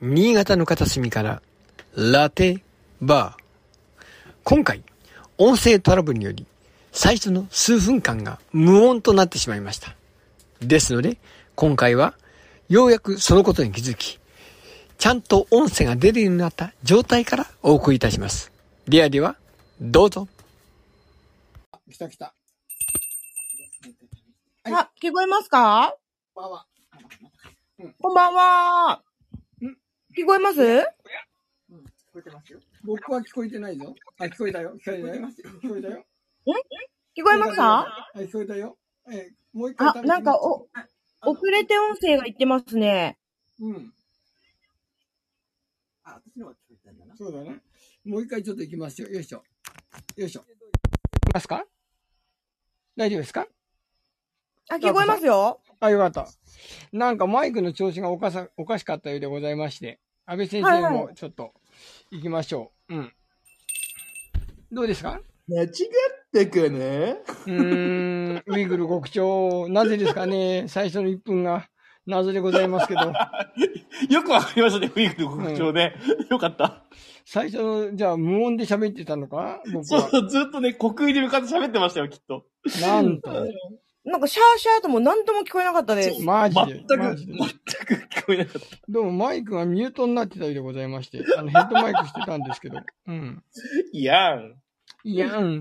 新潟の片隅からラテバー。今回、音声トラブルにより最初の数分間が無音となってしまいました。ですので、今回はようやくそのことに気づき、ちゃんと音声が出るようになった状態からお送りいたします。ではでは、どうぞ。来た来た。はいあ、聞こえますか？こんばんは。聞こえます？聞こえてますよ。僕は聞こえてないぞ。あ、聞こえたよ。聞こえたよ。聞こえたよ。聞こえましたはい、聞こえたよ。えー、もう一回あ、なんか、お、遅れて音声がいってますね。うん。あ、私の方が聞こえたんだな。そうだね。もう一回ちょっと行きますよ。よいしょ。よいしょ。ますか？大丈夫ですか？あ、聞こえますよ。あ、よかった。なんかマイクの調子がおかさ、おかしかったようでございまして、安倍先生はいもちょっと行きましょう。うん。どうですか？間違ったかなうーん、ウイグル国長、なぜですかね？最初の1分が謎でございますけど、よくわかりましたね、ウィークの国長ね。よかった。最初の、じゃあ無音で喋ってたのか？そうそう、ずっとね、国威で向かって喋ってましたよ、きっと。なんと。なんかシャーシャーとも何とも聞こえなかったです。マジで。全く、全く聞こえなかった。どうもマイクがミュートになってたようでございまして、あのヘッドマイクしてたんですけど。うん。いやん。いやん。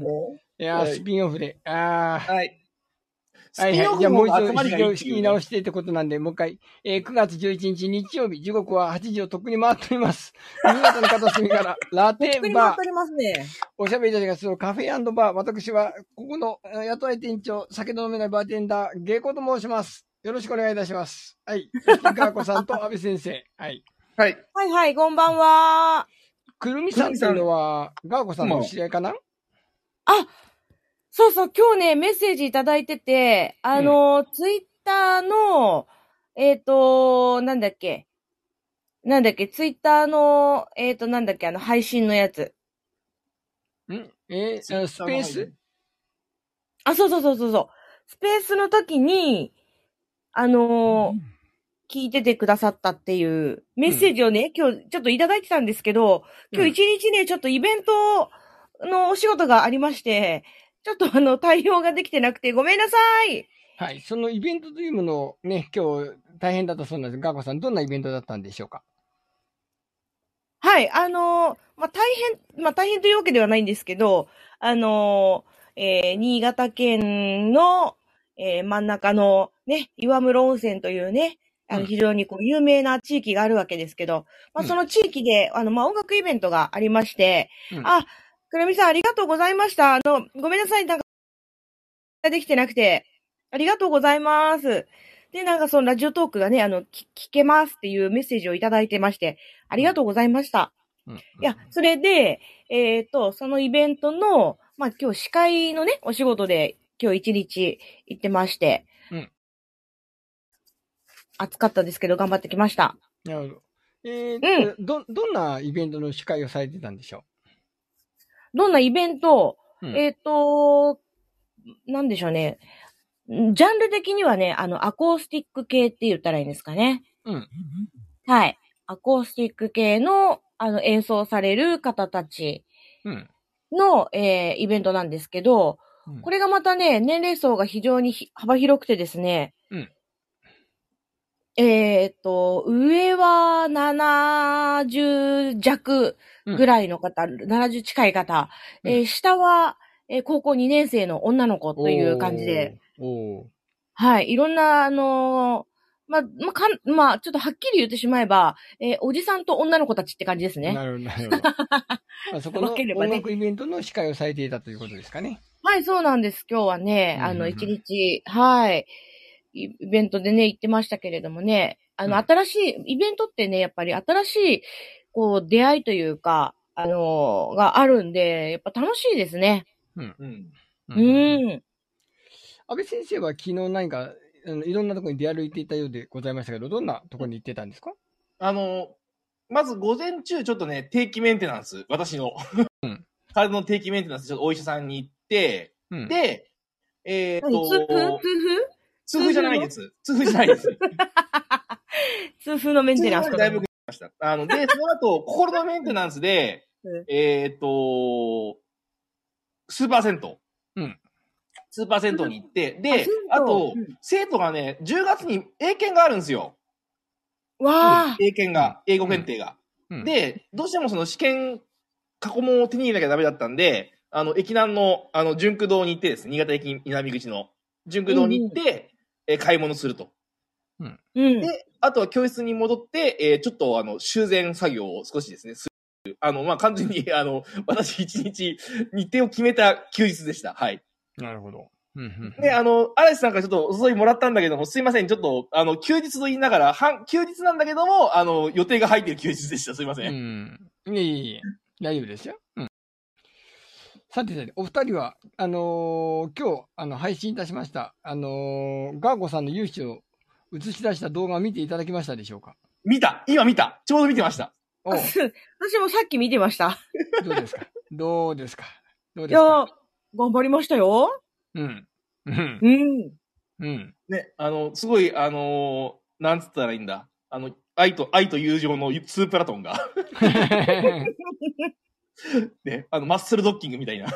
いやスピンオフで。あー。はい。はいはい。じゃあもう一度、集まりがいいっていうね仕切り直してってことなんで、もう一回。えー、9月11日日曜日、時刻は8時をとっくに回っております。新潟の片隅から、ラテバー特に回ってお。りますね。おしゃべりたちがするカフェバー。私は、ここのえー雇われ店長、酒の飲めないバーテンダー、ゲイコと申します。よろしくお願いいたします。はい。そして、ガーコさんと安倍先生。はい。はい。はいはい、こんばんは。くるみさんっていうのは、ガーコさんのお知り合いかな？そうそう、今日ね、メッセージいただいてて、あの、ツイッターの、えっ、と、なんだっけ。なんだっけ、ツイッターの、えっ、と、なんだっけ、あの、配信のやつ。ん？えースペース？あ、そうそうそうそうそう。スペースの時に、あのー聞いててくださったっていうメッセージをね、今日ちょっといただいてたんですけど、今日一日ね、ちょっとイベントのお仕事がありまして、ちょっとあの、対応ができてなくてごめんなさい。はい。そのイベントというものをね、今日大変だったそうなんです。ガーコさん、どんなイベントだったんでしょうか？はい、あのーまあ、大変、まあ、大変というわけではないんですけど、あのーえー新潟県の、えー真ん中のね、岩室温泉というね、あうんの非常にこう有名な地域があるわけですけど、まあ、うんその地域で、あの、まあ、音楽イベントがありまして、うんあ、くるみさんありがとうございました。あの、ごめんなさい、なんか、できてなくて、ありがとうございます。で、なんかそのラジオトークがね、あの、聞聞けますっていうメッセージをいただいてまして、ありがとうございました。うん。いや、それで、えっ、と、そのイベントの、まあ、今日司会のね、お仕事で今日一日行ってまして、うん暑かったですけど頑張ってきました。なるほど。えーど、どんなイベントの司会をされてたんでしょどんなイベント、うんえっ、と、なんでしょうね。んジャンル的にはね、あの、アコースティック系って言ったらいいんですかね。ううん。はい。アコースティック系の、あの、演奏される方たちうん。の、えーイベントなんですけど、うんこれがまたね、年齢層が非常にひ幅広くてですね、うんえーっと、上は70弱ぐらいの方、70近い方、うん。えー下は、えー高校2年生の女の子という感じで、はい、いろんな、あのーまあ、まあ、かん、まあ、ちょっとはっきり言ってしまえば、えーおじさんと女の子たちって感じですね。なるほど、なるほど。まあ、そこの音楽イベントの司会をされていたということですかね。はい、そうなんです。今日はね、あの、うん。うんうん一日、はい、イイベントでね、行ってましたけれどもね、あの、うん。新しい、イベントってね、やっぱり新しい、こう、出会いというか、あのーがあるんで、やっぱ楽しいですね。うん。う。ん。安倍先生は昨日何か、あのいろんなところに出歩いていたようでございましたけど、どんなところに行ってたんですか？あの、まず午前中ちょっとね、定期メンテナンス、私の、うん体の定期メンテナンス、ちょっとお医者さんに行って、うん。で、えっ、何痛風？と、痛痛風じゃないです。痛風じゃないです。風痛風のメンテナンスとかだいぶました。あの、で、その後、心のメンテナンスでうん、えーっと、スーパー銭湯。うん。スーパー銭湯に行って、で、あとうん、生徒がね、10月に英検があるんですよ。わあ、英検が、英語検定が。うん、で、どうしてもその試験過去問を手に入れなきゃダメだったんで、あの、駅南の、あの、純駆堂に行ってですね、新潟駅南口の純駆堂に行って、えー買い物すると。うん。で、あとは教室に戻って、えーちょっとあの、修繕作業を少しですね、する。あの、まあ、完全に、あの、私一日日程を決めた休日でした。はい。なるほど。で、あの、嵐さんからちょっとお誘いもらったんだけども、すいません、ちょっと、あの、休日と言いながら、半、休日なんだけども、あの、予定が入ってる休日でした。すいません。うん。いえいえいえ、大丈夫ですよ。うん。さてさて、お二人は、あのー今日、あの、配信いたしました、あのーガーゴさんの勇姿を映し出した動画を見ていただきましたでしょうか？見た今見たちょうど見てました。おう私もさっき見てました。どうですか？どうですか？どういやですか？ー、頑張りましたよ。うん。うん。うん。うん。ね、あの、すごい、あのーなんつったらいいんだ？あの、愛と、愛と友情のスープラトンが、ね、あの、マッスルドッキングみたいな。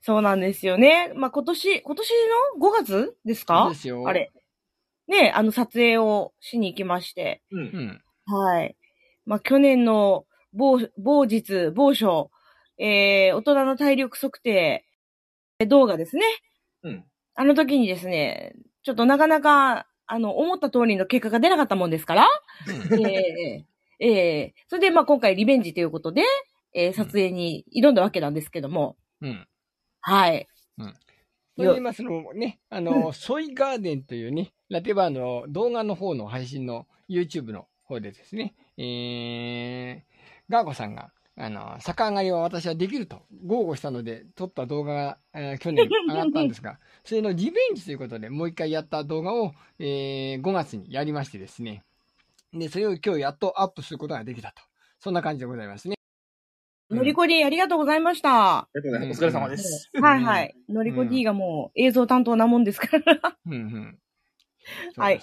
そうなんですよね。まあ、今年、今年の5月ですか？ですよ。あれ。ね、あの撮影をしに行きまして。う。うんん。はい。まあ、去年の某、某日、某所、えー、大人の体力測定動画ですね。うん。あの時にですね、ちょっとなかなか、あの、思った通りの結果が出なかったもんですから、ええええそれで、まあ、今回リベンジということで、えー撮影に挑んだわけなんですけども、うん。はい。と言いますのもね、あの、ソイガーデンというね、ラテバーの動画の方の配信の YouTube の方でですね、えー、ガーコさんが、あの、逆上がりは私はできると豪語したので撮った動画が、えー去年上がったんですが、それのリベンジということでもう一回やった動画を、えー5月にやりましてですね、で、それを今日やっとアップすることができたと。そんな感じでございますね。うんのりこ D ありがとうございました。ありがとうございますお疲れ様です。はいはい。のりこ D がもう映像担当なもんですから。うんうん。はい。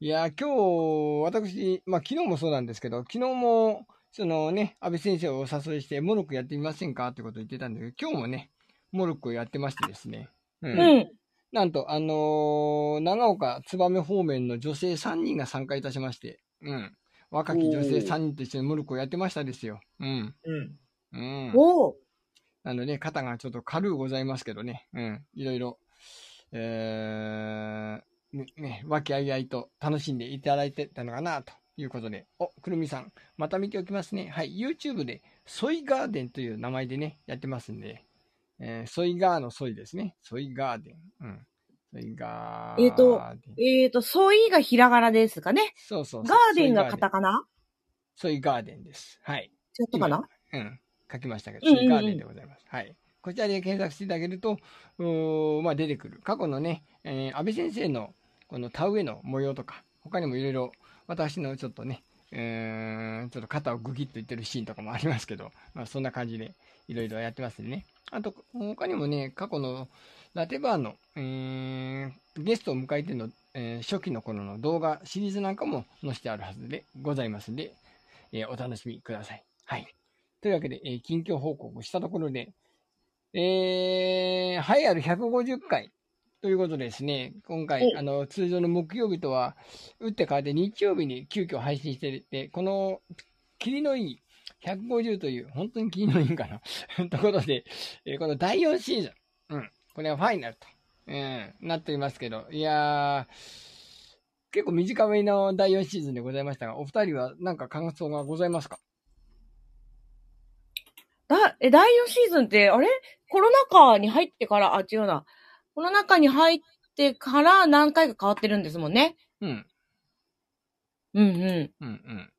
いや、今日、私、まあ、昨日もそうなんですけど、昨日も、そのね、安倍先生をお誘いして、モルックやってみませんかってことを言ってたんだけど、今日もね、モルックをやってましてですね。う。うんん。なんと、あのー長岡燕方面の女性3人が参加いたしまして、うん。若き女性3人と一緒にモルックをやってましたですよ。うん。うん。うん。おーあのね、肩がちょっと軽うございますけどね。うん。いろいろ、えー、ね、ね、和気あいあいと楽しんでいただいてたのかな、ということで。お、くるみさん、また見ておきますね。はい、YouTube で、ソイガーデンという名前でね、やってますんで、えー、ソイガーのソイですね。ソイガーデン。うん。ソイガーデン。えーとえーと、ソイがひらがなですかね。そうそうそうガーデンがカタカナ？ソイガーデンです。はい。違ったかな？うん、書きましたけど、うんうんうんソイガーデンでございます。はい。こちらで検索していただけると、うーまあ出てくる。過去のね、えー安倍先生のこの田植えの模様とか、他にもいろいろ私のちょっとね、えーちょっと肩をグギッといってるシーンとかもありますけど、まあそんな感じでいろいろやってますね。あと、他にもね、過去のラテバーの、えーゲストを迎えての、えー初期の頃の動画シリーズなんかも載せてあるはずでございますんで、えーお楽しみください。はい。というわけで、えー近況報告したところで、えー、栄えある150回ということでですね、今回、お。あの、通常の木曜日とは打って変わって日曜日に急遽配信していて、この、霧のいい150という、本当に霧のいいんかな？ところで、えーこの第4シーズン、うん、これはファイナルと、うん、なっておりますけど、いやー、結構短めの第4シーズンでございましたが、お二人は何か感想がございますか？だ、え、第4シーズンって、あれ？コロナ禍に入ってから、あ、違うな。コロナ禍に入ってから何回か変わってるんですもんね。うん。うんうん。うんうん。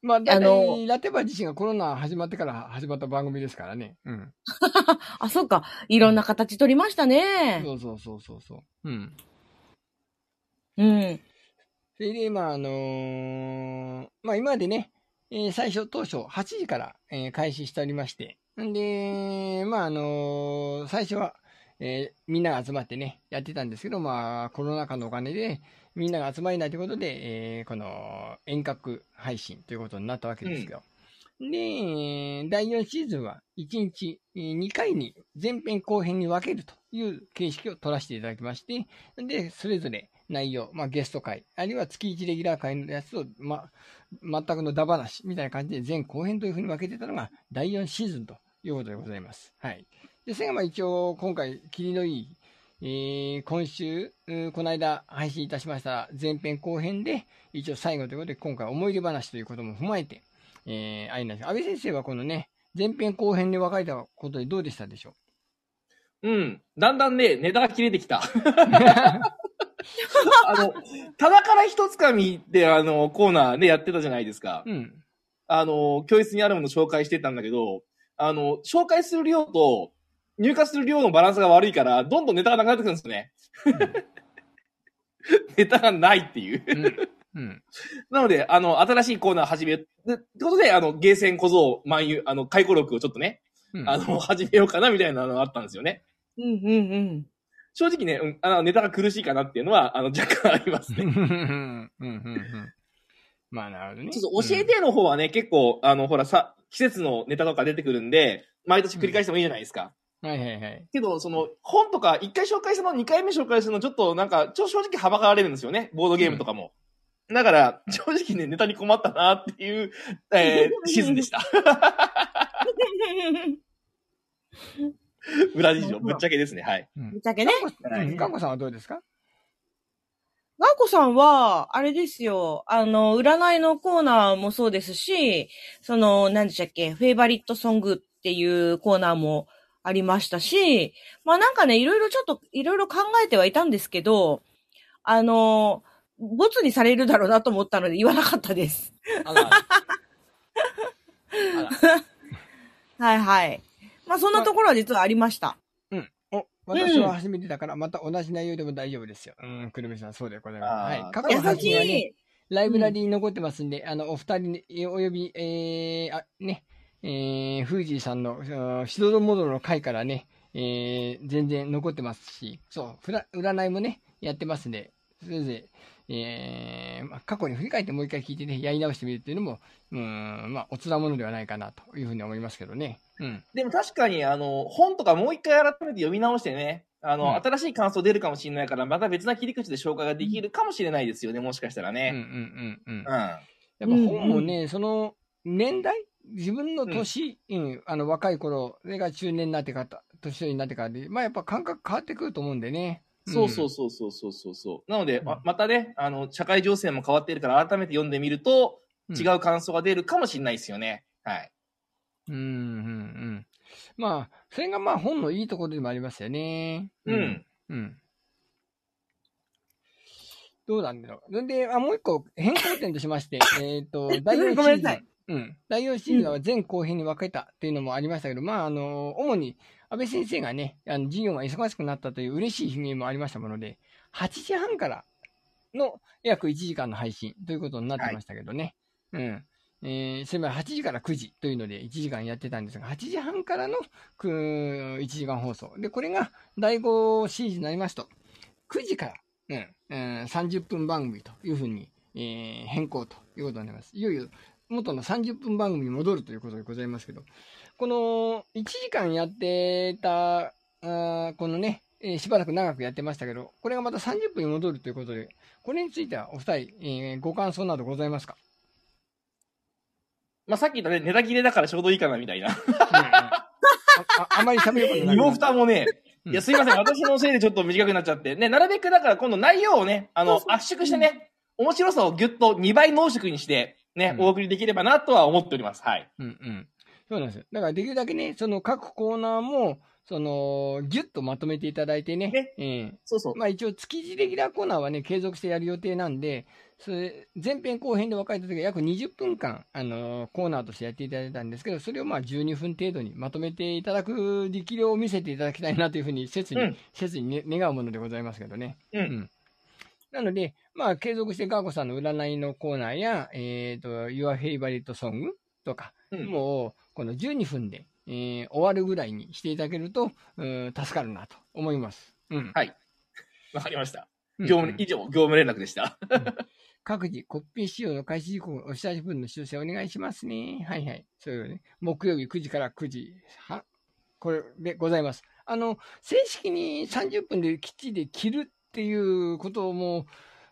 まあ、あのいラテバ自身がコロナ始まってから始まった番組ですからね。うん。あ、そうか。いろんな形取りましたね。そうそうそうそうそう。うん。うん。それで、まあ、あのーまあ今までね、えー最初、当初8時から、えー開始しておりまして、んで、まああのー最初は、えーみんなが集まってね、やってたんですけど、まあ、コロナ禍のお金で、みんなが集まれないということで、えーこの遠隔配信ということになったわけですけど。で、えー第4シーズンは1日えー2回に前編後編に分けるという形式を取らせていただきまして、で、それぞれ内容、まあゲスト会、あるいは月1レギュラー会のやつを、まあ、全くのダ話みたいな感じで前後編というふうに分けてたのが第4シーズンということでございます。はい。ですが、まあ一応今回、霧のいい、えー今週、この間配信いたしました前編後編で、一応最後ということで、今回思い出話ということも踏まえて、えー、あれなんです安倍先生はこのね、前編後編で分かれたことでどうでしたでしょう？ん。だんだんね、ネタが切れてきた。う あの、棚から一つかみって、あの、コーナーでやってたじゃないですか。うん。あの、教室にあるもの紹介してたんだけど、あの、紹介する量と入荷する量のバランスが悪いから、どんどんネタがなくなってくるんですよね。ネタがないっていう。うん。うん。なので、あの、新しいコーナー始める。でってことで、あの、ゲーセン小僧、万有、あの、回顧録をちょっとね、うんあの、始めようかなみたいなのがあったんですよね。うんうんうん。正直ね、うん、あの、ネタが苦しいかなっていうのは、あの、若干ありますうん。ね。うん。うん。うん。まあ、なるほどね。ちょっと教えての方はね、結構、あの、ほらさ、季節のネタとか出てくるんで、毎年繰り返してもいいじゃないですか。うん。はいはいはい。けど、その、本とか、一回紹介するの、二回目紹介するの、ちょっとなんか、ちょ、正直はばかられるんですよね。ボードゲームとかも。だから、正直ね、ネタに困ったなっていう、えー、シーズンでした。裏事情、ぶっちゃけですね、はい。うんぶっちゃけね。うんガンコさんはどうですかガンコさんは、あれですよ、あの、占いのコーナーもそうですし、その、何でしたっけ、フェイバリットソングっていうコーナーもありましたし、まあなんかね、いろいろちょっと、いろいろ考えてはいたんですけど、あの、ボツにされるだろうなと思ったので言わなかったです。あら。あら。はいはい。まあそんなところは実はありました。お、私は初めてだから、また同じ内容でも大丈夫ですよ。うん、くるみさん、そうでございます。はい。過去の配信はね、い。ライブラリーに残ってますんで、あの、お二人に、えおよび、えー、あ、ね、えー、フージーさんの、あしどろもどろの回からね、えー、全然残ってますし、そう、占いもね、やってますんで、それぞれ、えー、まあ、過去に振り返ってもう一回聞いてね、やり直してみるっていうのも、うーん、まあ、おつなものではないかなというふうに思いますけどね。うん。でも確かに、あの、本とかもう一回改めて読み直してね、あの、うん新しい感想出るかもしれないから、また別な切り口で紹介ができるかもしれないですよね、もしかしたらうんうんね。うんうん。うん。やっぱ本もね、その年代自分の年、うん、あの若い頃、それが中年になってから、年寄りになってからで、まあやっぱ感覚変わってくると思うんでね。そうそうそうそうそうそうそう。なので、ままたね、あの、社会情勢も変わっているから、改めて読んでみると、うん。違う感想が出るかもしれないですよね。はい。うん、うん、うん。まあ、それがまあ本のいいところでもありますよね。うん。うん。どうなんだろう。で、あ、もう一個変更点としまして、えっと、第4シーズン。ごめんなさいうん。第4シーズンは前後編に分けたっていうのもありましたけど、まあ、あの、主に安倍先生がね、あの、授業が忙しくなったという嬉しい悲鳴もありましたもので、8時半からの約1時間の配信ということになってましたけどね。うん。えー、それまで8時から9時というので1時間やってたんですが、8時半からのく1時間放送。で、これが第5シーズンになりますと、9時から、うん、うん、30分番組というふうに、えー変更ということになります。いよいよ元の30分番組に戻るということでございますけど、この1時間やってた、あーこのね、えーしばらく長くやってましたけど、これがまた30分に戻るということで、これについてはお二人、えーご感想などございますか？まあ、さっき言ったね、ネタ切れだからちょうどいいかな、みたいな。あああまり喋ることな身も蓋もね、うんいや、すいません。私のせいでちょっと短くなっちゃって。ね、なるべくだから今度内容をね、あの、圧縮してね、面白さをぎゅっと2倍濃縮にして、ね、うんお送りできればなとは思っております。はい。うんうん。そうなんですよ。だからできるだけね、その各コーナーも、その、ぎゅっとまとめていただいてね。ねええそうそう。まあ一応月次レギュラーコーナーはね、継続してやる予定なんで、それ、前編後編で分かれた時は約20分間、あのーコーナーとしてやっていただいたんですけど、それをまあ12分程度にまとめていただく力量を見せていただきたいなというふうに切に、うん切に、ね、願うものでございますけどね。うんなので、まあ継続してガーコさんの占いのコーナーや、えっ、と、Your Favorite Song とか、うんもう、この12分で、えー終わるぐらいにしていただけると、うん助かるなと思います。うん。はい。わかりました。うん業務、以上、業務連絡でした。各自、コピー仕様の開始時刻、お知らせ分の修正お願いしますね。はいはい。そういうね。木曜日9時から9時、は、これでございます。あの、正式に30分できっちり切るっていうことも、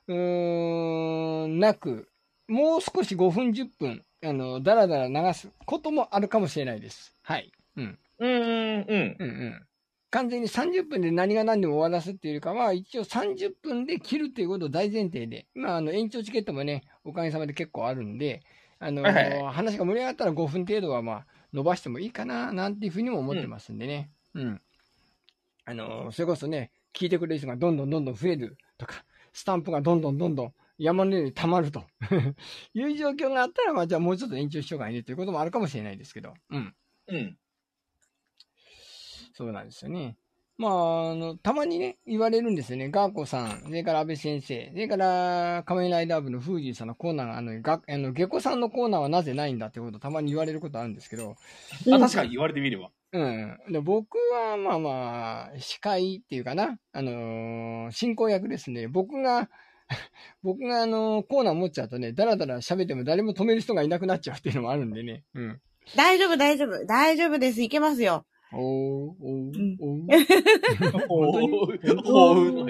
うーん、なく、もう少し5分10分、あの、だらだら流すこともあるかもしれないです。はい。うん。うん、うん、うん。うんうん。完全に30分で何が何でも終わらすっていうよりかは、一応30分で切るっていうことを大前提で、まあ、あの、延長チケットもね、おかげさまで結構あるんで、あの、はいはい話が盛り上がったら5分程度はまあ、伸ばしてもいいかな、なんていうふうにも思ってますんでね。うん。あの、それこそね、聞いてくれる人がどんどんどんどん増えるとか、スタンプがどんどんどんどん山のように溜まると いう状況があったら、まあ、じゃあもうちょっと延長しようかねということもあるかもしれないですけど、うん。うん。そうなんですよね。まあ、あの、たまにね、言われるんですよね。ガーコさん、それから安倍先生、それから仮面ライダー部のフージーさんのコーナーが、あの、があの、下戸さんのコーナーはなぜないんだってことをたまに言われることあるんですけど、あ、確かに言われてみれば。うん。で僕は、まあまあ、司会っていうかな、あのー進行役ですね。僕が、僕があのコーナー持っちゃうとね、だらだら喋っても誰も止める人がいなくなっちゃうっていうのもあるんでね。うん。大丈夫、大丈夫。大丈夫です。いけますよ。おー、お おー。おお。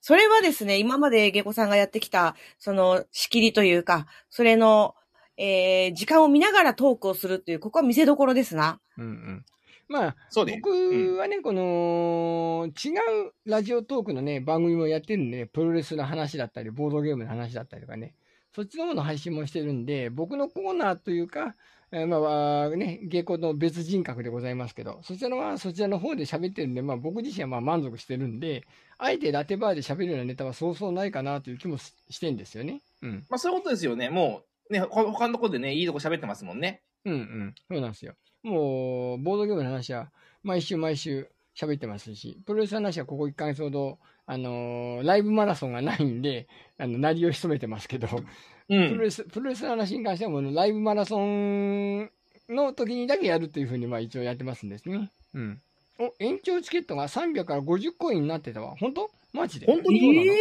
それはですね、今まで下戸さんがやってきた、その、仕切りというか、それの、えー、時間を見ながらトークをするっていう、ここは見せどころですな。うんうん。まあ、そうね。僕はね、この、違うラジオトークのね、番組もやってるんで、プロレスの話だったり、ボードゲームの話だったりとかね、そっちのもの配信もしてるんで、僕のコーナーというか、えーまあ、ね、芸妓の別人格でございますけど、そちらのはそちらの方で喋ってるんで、まあ僕自身はまあ満足してるんで、あえてラテバーで喋るようなネタはそうそうないかなという気もししてんですよね。うん。まあそういうことですよね。もう、ね、ほ他のとこでね、いいとこ喋ってますもんね。うんうん。そうなんですよ。もう、ボードゲームの話は毎週毎週喋ってますし、プロレスの話はここ1ヶ月ほど、あのーライブマラソンがないんで、あの、鳴りを潜めてますけど、うプロん。レス、プロレスの話に関してはもうライブマラソンの時にだけやるというふうにまあ一応やってますんですね。うん。お、延長チケットが300から50コインになってたわ。本当？マジで？本当にそうなの？え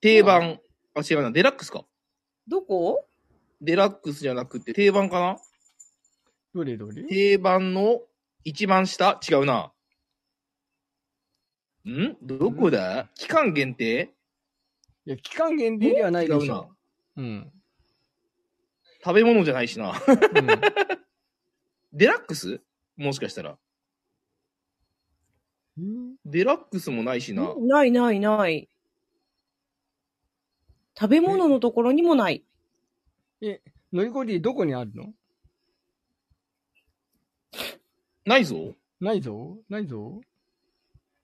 定番、あ、違うな、デラックスか。どこ？デラックスじゃなくて定番かな？どれどれ？定番の一番下？違うな。ん？どこだ？期間限定？いや、期間限定ではないでし違うょ。うん。食べ物じゃないしな。うん。デラックス？もしかしたら。うん？デラックスもないしな。ないないない。食べ物のところにもない。乗り越えてどこにあるの？ないぞないぞないぞ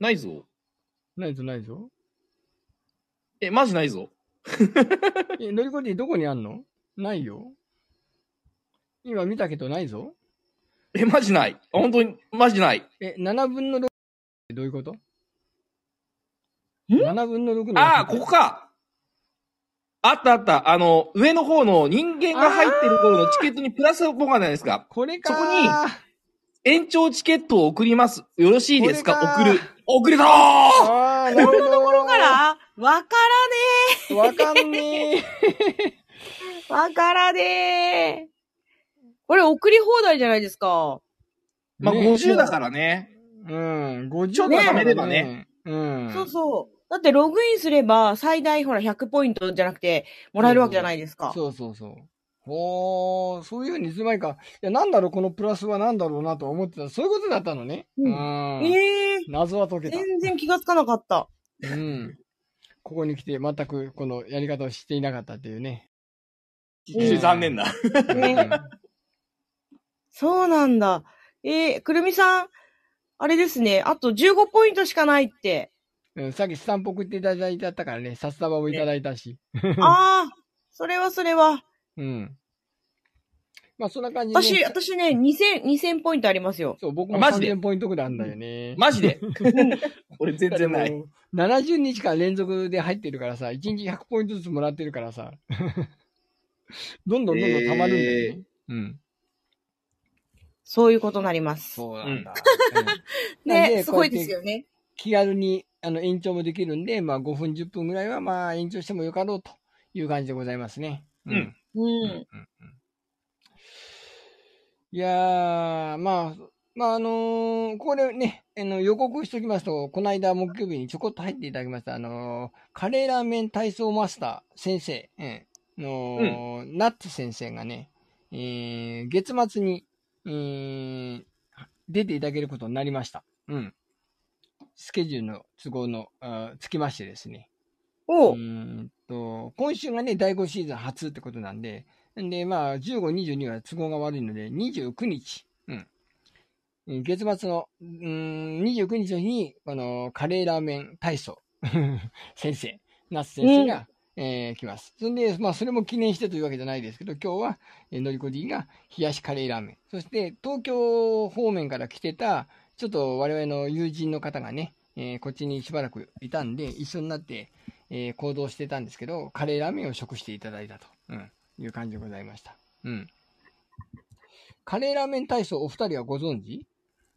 ないぞないぞないぞえ、マジないぞ え、乗り越えてどこにあんの？ないよ。今見たけどないぞえ、マジない。本当に、マジない。え、7分の6ってどういうこと？ん ?7 分の6の。ああ、ここかあったあった。あの、上の方の人間が入ってる頃のチケットにプラスボがないですか。これかそこに延長チケットを送ります。よろしいですか？送る。送れたーああ、な。ところから？わからねわかんねえ。え。わからねえ。これ送り放題じゃないですか。まあ、ね50だからね。うん、50ちょっと貯めればね。うん。そうそう。だってログインすれば最大ほら100ポイントじゃなくてもらえるわけじゃないですか。そうそうそう。おー、そういうふうにいつの間にか、いや、なんだろう、このプラスはなんだろうなと思ってた。そういうことだったのね。うんんええ謎は解けた。全然気がつかなかった。うん。ここに来て全くこのやり方をしていなかったっていうね。うん残念だ。ねそうなんだ。えー、くるみさん、あれですね。あと15ポイントしかないって。うん、さっきスタンプ送っていただいてあったからね、札束もいただいたし。ああ、それはそれは。うん。まあ、そんな感じで、私、私ね、2000、2000ポイントありますよ。そう、僕もマジで？3000ポイントぐらいあるんだよね。マジで？俺全然ない。もう 70日間連続で入ってるからさ、1日100ポイントずつもらってるからさ、どんどんどんどん溜まるんだよね。うん。そういうことになります。そうなんだ。ね、ですごいですよね。気軽にあの延長もできるんで、まあ5分、10分ぐらいはまあ延長してもよかろうという感じでございますね。うんううんん。うんいやー、まあ、まああのーこれね、あの予告しておきますと、この間木曜日にちょこっと入っていただきました、あのーカレーラーメン体操マスター先生、ええの、ナッツ先生がね、えー月末に、えー出ていただけることになりました。うん。スケジュールの都合の、あつきましてですね。おうんと、今週がね、第5シーズン初ってことなんで、んで、まあ、15、22は都合が悪いので、29日、うん。うん月末の、うーん、29日の日に、この、カレーラーメン体操、先生、ナス先生が、えー来ます。そんで、まあ、それも記念してというわけじゃないですけど、今日は、えーのりこ D が冷やしカレーラーメン。そして、東京方面から来てた、ちょっと我々の友人の方がね、えーこっちにしばらくいたんで、一緒になって、えー行動してたんですけど、カレーラーメンを食していただいたと、うん、いう感じでございました。うん。カレーラーメン体操お二人はご存知？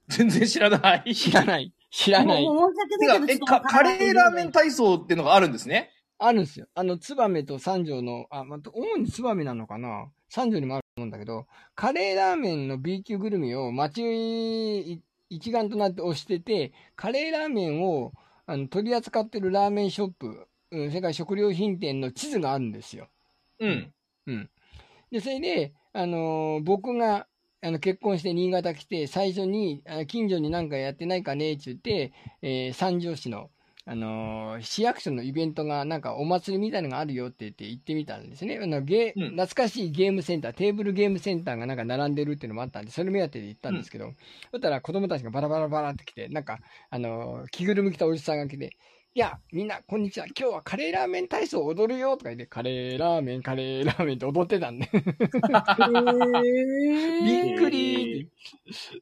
全然知らない。知らない。知らない。もう申し訳ないけど、え、ちょっとかカレーラーメン体操っていうのがあるんですね？あるんですよ。あの、ツバメと三条の、あ、まあ、主にツバメなのかな？三条にもあると思うんだけど、カレーラーメンの B 級グルメを街一丸となって推してて、カレーラーメンをあの取り扱ってるラーメンショップ、うん、それから食料品店の地図があるんですよ。うん。うん。で、それで、あのー僕が、あの、結婚して新潟来て、最初に、あ近所になんかやってないかねって言って、えー三条市の、あのー市役所のイベントが、なんかお祭りみたいのがあるよって言って行ってみたんですね。あのゲうん懐かしいゲームセンター、テーブルゲームセンターがなんか並んでるっていうのもあったんで、それ目当てで行ったんですけど、そしたら子供たちがバラバラバラって来て、なんか、あのー着ぐるみ着たおじさんが来て、いや、みんな、こんにちは。今日はカレーラーメン体操踊るよとか言って、カレーラーメン、カレーラーメンって踊ってたんで。びっくりーって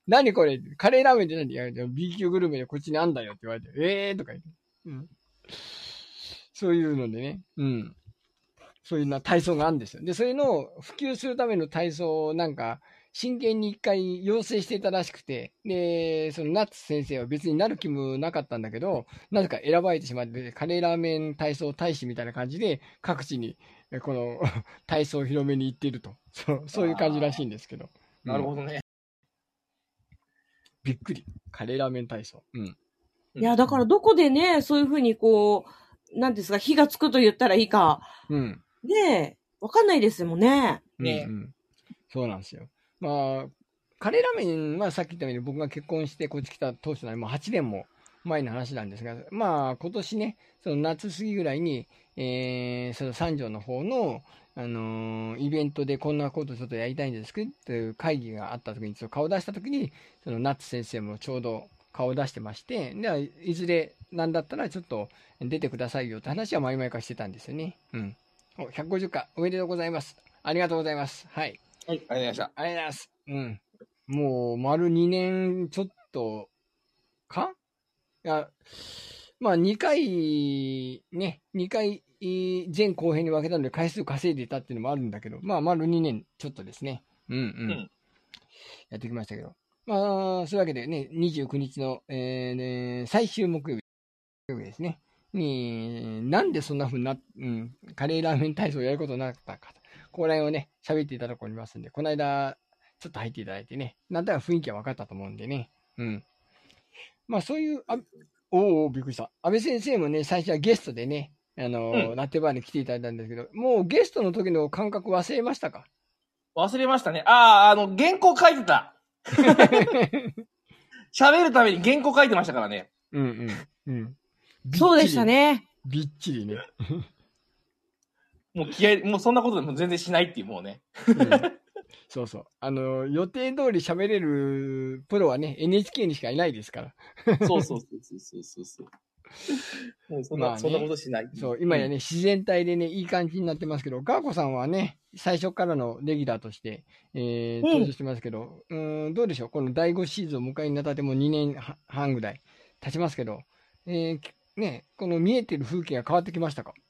何これ？カレーラーメンって何？いや、でも B 級グルメでこっちにあんだよって言われて、えーとか言って。うん。そういうのでね、うん。そういうな体操があるんですよ。で、それの普及するための体操をなんか、真剣に一回要請していたらしくて、で、そのナッツ先生は別になる気もなかったんだけど、なぜか選ばれてしまって、カレーラーメン体操大使みたいな感じで、各地に、えこの 体操を広めに行っていると。そう、そういう感じらしいんですけど。ど。なるほどね。びっくり。カレーラーメン体操。うん。いや、だからどこでね、そういうふうにこう、なんですか、火がつくと言ったらいいか、うん。ねえ、わかんないですもんね。ねうんうんそうなんですよ。まあ、カレーラーメンはさっき言ったように僕が結婚してこっち来た当初なの、もう8年も前の話なんですが、まあ今年ね、その夏過ぎぐらいに、えー、その三条の方の、あのーイベントでこんなことちょっとやりたいんですけどっていう会議があった時に、その顔出した時に、そのナッツ先生もちょうど顔を出してまして、ではいずれなんだったらちょっと出てくださいよって話は前々からしてたんですよね。うん。お、150回おめでとうございます。ありがとうございます。はい。はい、ありがとうございました。ありがとうございます。うん。もう、丸2年ちょっと、か？いや、まあ、2回、ね、2回、前後編に分けたので回数稼いでいたっていうのもあるんだけど、まあ、丸2年ちょっとですね。うんうん。んやってきましたけど。まあ、そういうわけでね、29日の、えーね最終木曜日木曜日ですね。に、なんでそんな風にな、うん、カレーラーメン体操をやることになったかと。ここら辺をね、喋っていただこうと思いますんで、この間、ちょっと入っていただいてね、なんとなく雰囲気は分かったと思うんでね。うん。まあそういう、あおーおーびっくりした。安倍先生もね、最初はゲストでね、あのーうんラテバーに来ていただいたんですけど、もうゲストの時の感覚忘れましたか？忘れましたね。ああ、あの、原稿書いてた。喋るために原稿書いてましたからね。うんうん。うん。そうでした。ね。びっちりね。もう気合い、もうそんなことでも全然しないっていう、もうね。うんそうそう。あのー予定通り喋れるプロはね、NHK にしかいないですから。そうそうそうそうそうそう。もうそんな、まあねそんなことしない。そう、今やね、自然体でね、いい感じになってますけど、ガーコさんはね、最初からのレギュラーとして、えー、うん登場してますけど、うーん、どうでしょう？この第5シーズンを迎えになったってもう2年は半ぐらい経ちますけど、えー、きね、この見えてる風景が変わってきましたか？え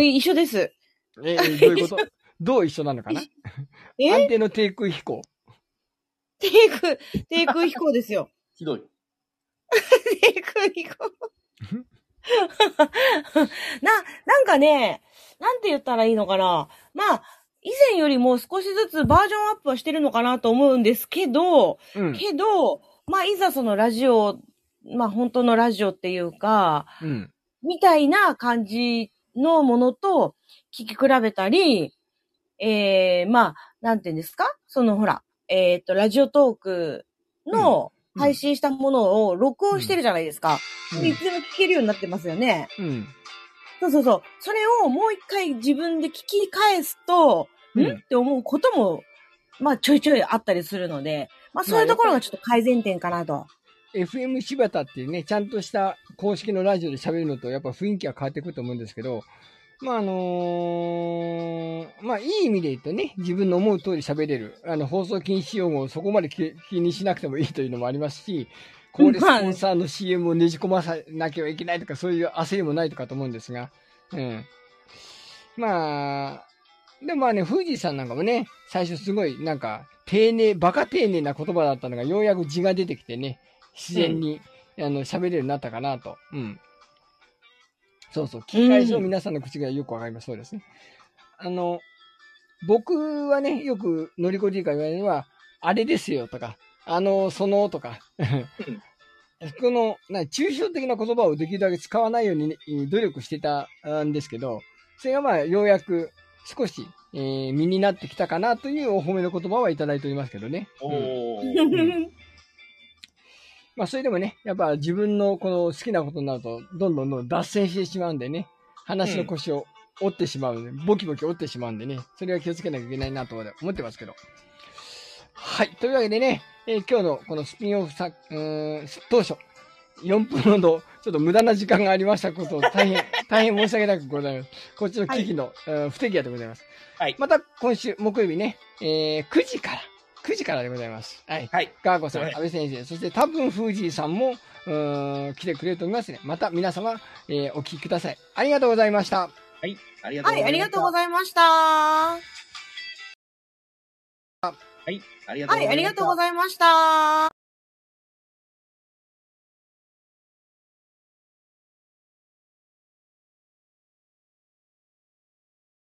一緒です。えー、どういうこと？どう一緒なのかな？え？安定の低空飛行。低空、低空飛行ですよ。ひどい。低空飛行。な、なんかね、なんて言ったらいいのかな？まあ、以前よりも少しずつバージョンアップはしてるのかなと思うんですけど、うん。けど、まあ、いざそのラジオ、まあ、本当のラジオっていうか、うん。みたいな感じのものと聞き比べたり、ええまあ、なんて言うんですか？そのほら、えっ、と、ラジオトークのうん配信したものを録音してるじゃないですか。うんいつでも聞けるようになってますよね。うん。そうそうそう。それをもう一回自分で聞き返すと、うんん？って思うことも、まあちょいちょいあったりするので、まあそういうところがちょっと改善点かなと。FM 柴田っていうね、ちゃんとした公式のラジオで喋るのと、やっぱ雰囲気は変わってくると思うんですけど、まあ、あのーまあ、いい意味で言うとね、自分の思う通り喋れる。あの、放送禁止用語をそこまで気気にしなくてもいいというのもありますし、これスポンサーの CM をねじ込まさなきゃいけないとか、そういう焦りもないとかと思うんですが、うん。まあ、でもまあね、富士さんなんかもね、最初すごいなんか、丁寧、バカ丁寧な言葉だったのが、ようやく字が出てきてね、自然に、あの、喋れるようになったかなと。うん。そうそう。聞き返しの皆さんの口がよくわかります。そうですね。あの、僕はね、よく乗り越えから言われるのは、あれですよとか、あの、そのとか、この、な、抽象的な言葉をできるだけ使わないように、ね、努力してたんですけど、それがまあ、ようやく少し、えー身になってきたかなというお褒めの言葉はいただいておりますけどね。おうんー。まあ、それでもね、やっぱ自分のこの好きなことになると、どんどんどん脱線してしまうんでね、話の腰を折ってしまうんで、ボキボキ折ってしまうんでね、それは気をつけなきゃいけないなと思ってますけど。はい。というわけでね、えー今日のこのスピンオフさ、うーん、当初、4分ほど、ちょっと無駄な時間がありましたことを大変、大変申し訳なくございます。こっちの危機の、うん不手際でございます。はいまた今週木曜日ね、えー9時から、9時からでございます。はい。はい。ガーゴさん、はい安倍先生、そして多分、フージーさんも、うーん来てくれると思いますね。また皆様、えーお聞きください。ありがとうございました。はい。ありがとうはい、ありがとうごいざいました。はい。ありがとうございました。はい、ありがとうございました。